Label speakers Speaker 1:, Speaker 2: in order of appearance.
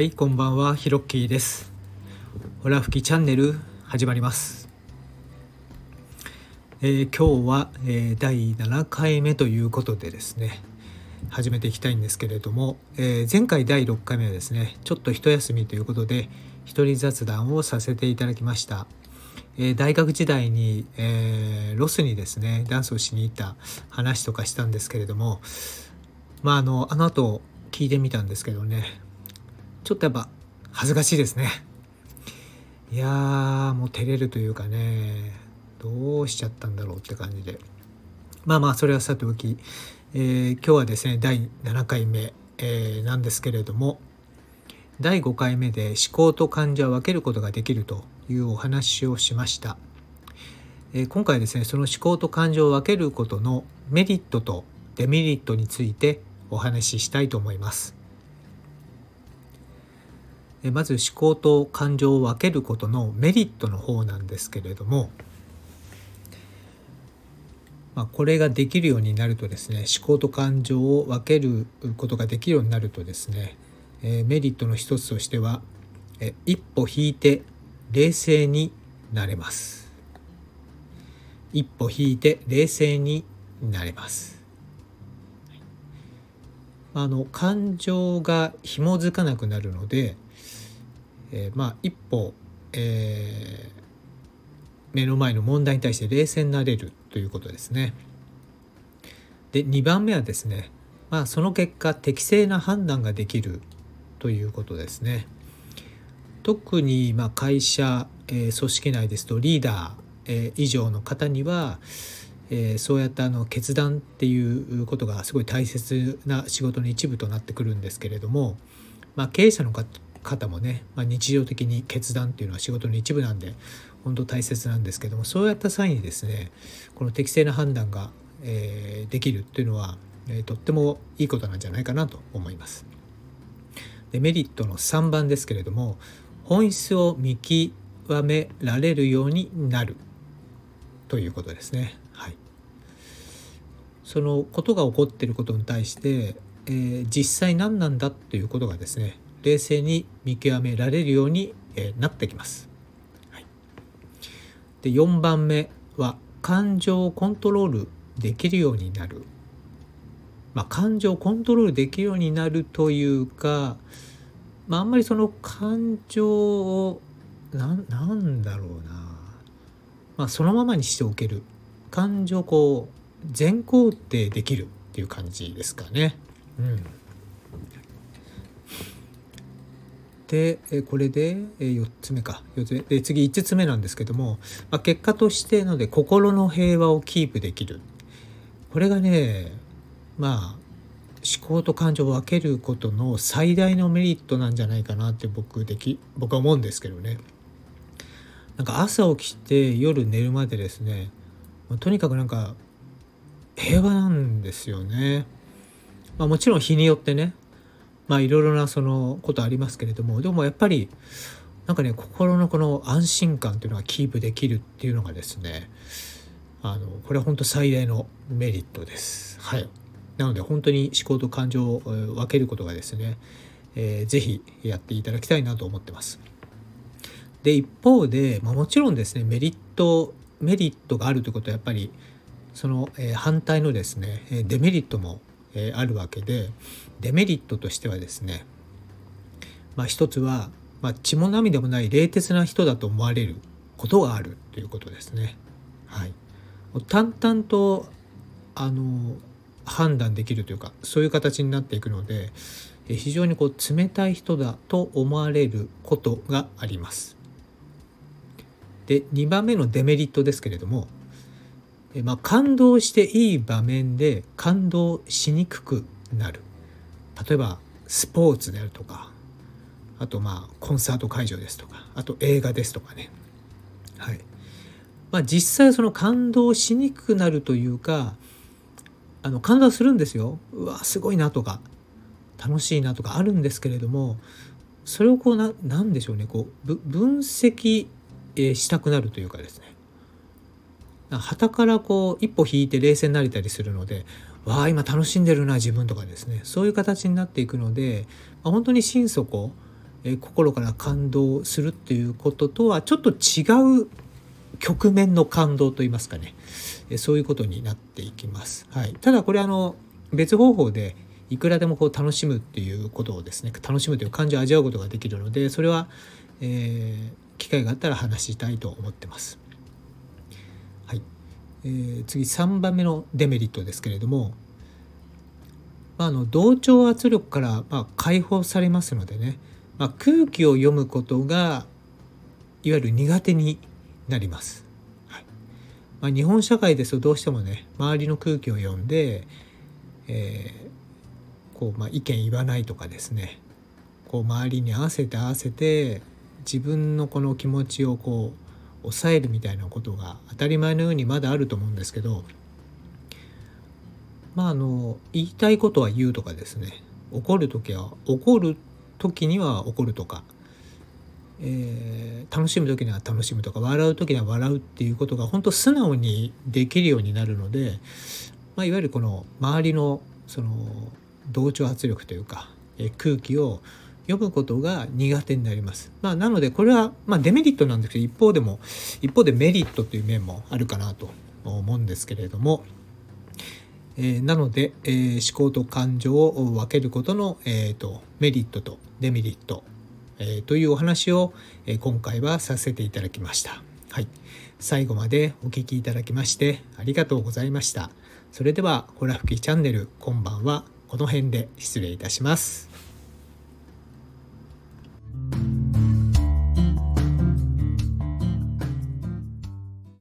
Speaker 1: はい、こんばんは、ヒロッキーです。ホラ吹きチャンネル始まります。えー今日は、えー第7回目ということでですね、始めていきたいんですけれども、えー前回第6回目はですね、ちょっと一休みということで、一人雑談をさせていただきました。え大学時代に、えロスにですね、ダンスをしに行った話とかしたんですけれども、まああの、あの後聞いてみたんですけどね、ちょっとやっぱ恥ずかしいですね。いやーもう照れるというかねどうしちゃったんだろうって感じで。まあまあそれはさておき、えー今日はですね第7回目、えーなんですけれども第5回目で思考と感情を分けることができるというお話をしました、えー今回ですねその思考と感情を分けることのメリットとデメリットについてお話ししたいと思います。まず思考と感情を分けることのメリットの方なんですけれども、まあ、これができるようになるとですね思考と感情を分けることができるようになるとですね、えメリットの一つとしてはえ一歩引いて冷静になれます。一歩引いて冷静になれます。あの感情が紐づかなくなるので、えーまあ一歩、えー目の前の問題に対して冷静になれるということですね。で2番目はですね、まあ、その結果適正な判断ができるということですね。特にま会社、えー組織内ですとリーダー、えー以上の方には、えーそうやったあの決断っていうことがすごい大切な仕事の一部となってくるんですけれども、まあ、経営者の方方もね、まあ、日常的に決断っていうのは仕事の一部なんで本当大切なんですけどもそうやった際にですねこの適正な判断が、えーできるっていうのは、えーとってもいいことなんじゃないかなと思います。でメリットの3番ですけれども本質を見極められるようになるということですね。はい、そのことが起こっていることに対して、えー実際何なんだということがですね冷静に見極められるように、えなってきます。はい、で4番目は感情をコントロールできるようになる。まあ、感情をコントロールできるようになるというか、まあ、あんまりその感情をなんなんだろうな、まあ、そのままにしておける感情をこう全肯定できるっていう感じですかね。うん、でこれで4つ目か4つ目で次5つ目なんですけども、まあ、結果としてので心の平和をキープできるこれがねまあ思考と感情を分けることの最大のメリットなんじゃないかなって僕でき僕は思うんですけどね。なんか朝起きて夜寝るまでですねとにかくなんか平和なんですよね。まあ、もちろん日によってねまあいろいろなそのことありますけれどもでもやっぱりなんかね心のこの安心感っていうのがキープできるっていうのがですねあのこれは本当最大のメリットです。はいなので本当に思考と感情を分けることがですね、えーぜひやっていただきたいなと思ってます。で一方で、まあ、もちろんですねメリットメリットがあるということはやっぱりその、え反対のですねデメリットも、えあるわけでデメリットとしてはですねまあ一つは、まあ、血も涙もない冷徹な人だと思われることがあるということですね。はい、淡々とあの判断できるというかそういう形になっていくので非常にこう冷たい人だと思われることがあります。で2番目のデメリットですけれども、まあ、感動していい場面で感動しにくくなる。例えばスポーツであるとかあとまあコンサート会場ですとかあと映画ですとかね。はい。まあ実際その感動しにくくなるというかあの感動するんですよ。うわすごいなとか楽しいなとかあるんですけれどもそれをこうななんでしょうね。こうぶ分析したくなるというかですね。旗からこう一歩引いて冷静になれたりするのでわあ今楽しんでるな自分とかですねそういう形になっていくので、まあ、本当に心底、え心から感動するっていうこととはちょっと違う局面の感動といいますかね、えそういうことになっていきます。はい、ただこれあの別方法でいくらでもこう楽しむっていうことをですね楽しむという感情を味わうことができるのでそれは、えー、機会があったら話したいと思ってます。えー、次3番目のデメリットですけれども、まあ、あの同調圧力から、まあ、解放されますのでね、まあ、空気を読むことがいわゆる苦手になります。はいまあ、日本社会ですとどうしてもね周りの空気を読んで、えー、こうまあ、意見言わないとかですねこう周りに合わせて合わせて自分のこの気持ちをこう抑えるみたいなことが当たり前のようにまだあると思うんですけどまああの言いたいことは言うとかですね。怒る時は怒る時には怒るとか、えー、楽しむ時には楽しむとか笑う時には笑うっていうことが本当素直にできるようになるので、まあ、いわゆるこの周りのその同調圧力というか、えー、空気を読むことが苦手になります。まあ、なのでこれはまデメリットなんですけど一方でも一方でメリットという面もあるかなと思うんですけれども、えー、なので、えー、思考と感情を分けることの、えーと、メリットとデメリット、えというお話を、え今回はさせていただきました。はい、最後までお聴きいただきましてありがとうございました。それではホラ吹きチャンネル今晩はこの辺で失礼いたします。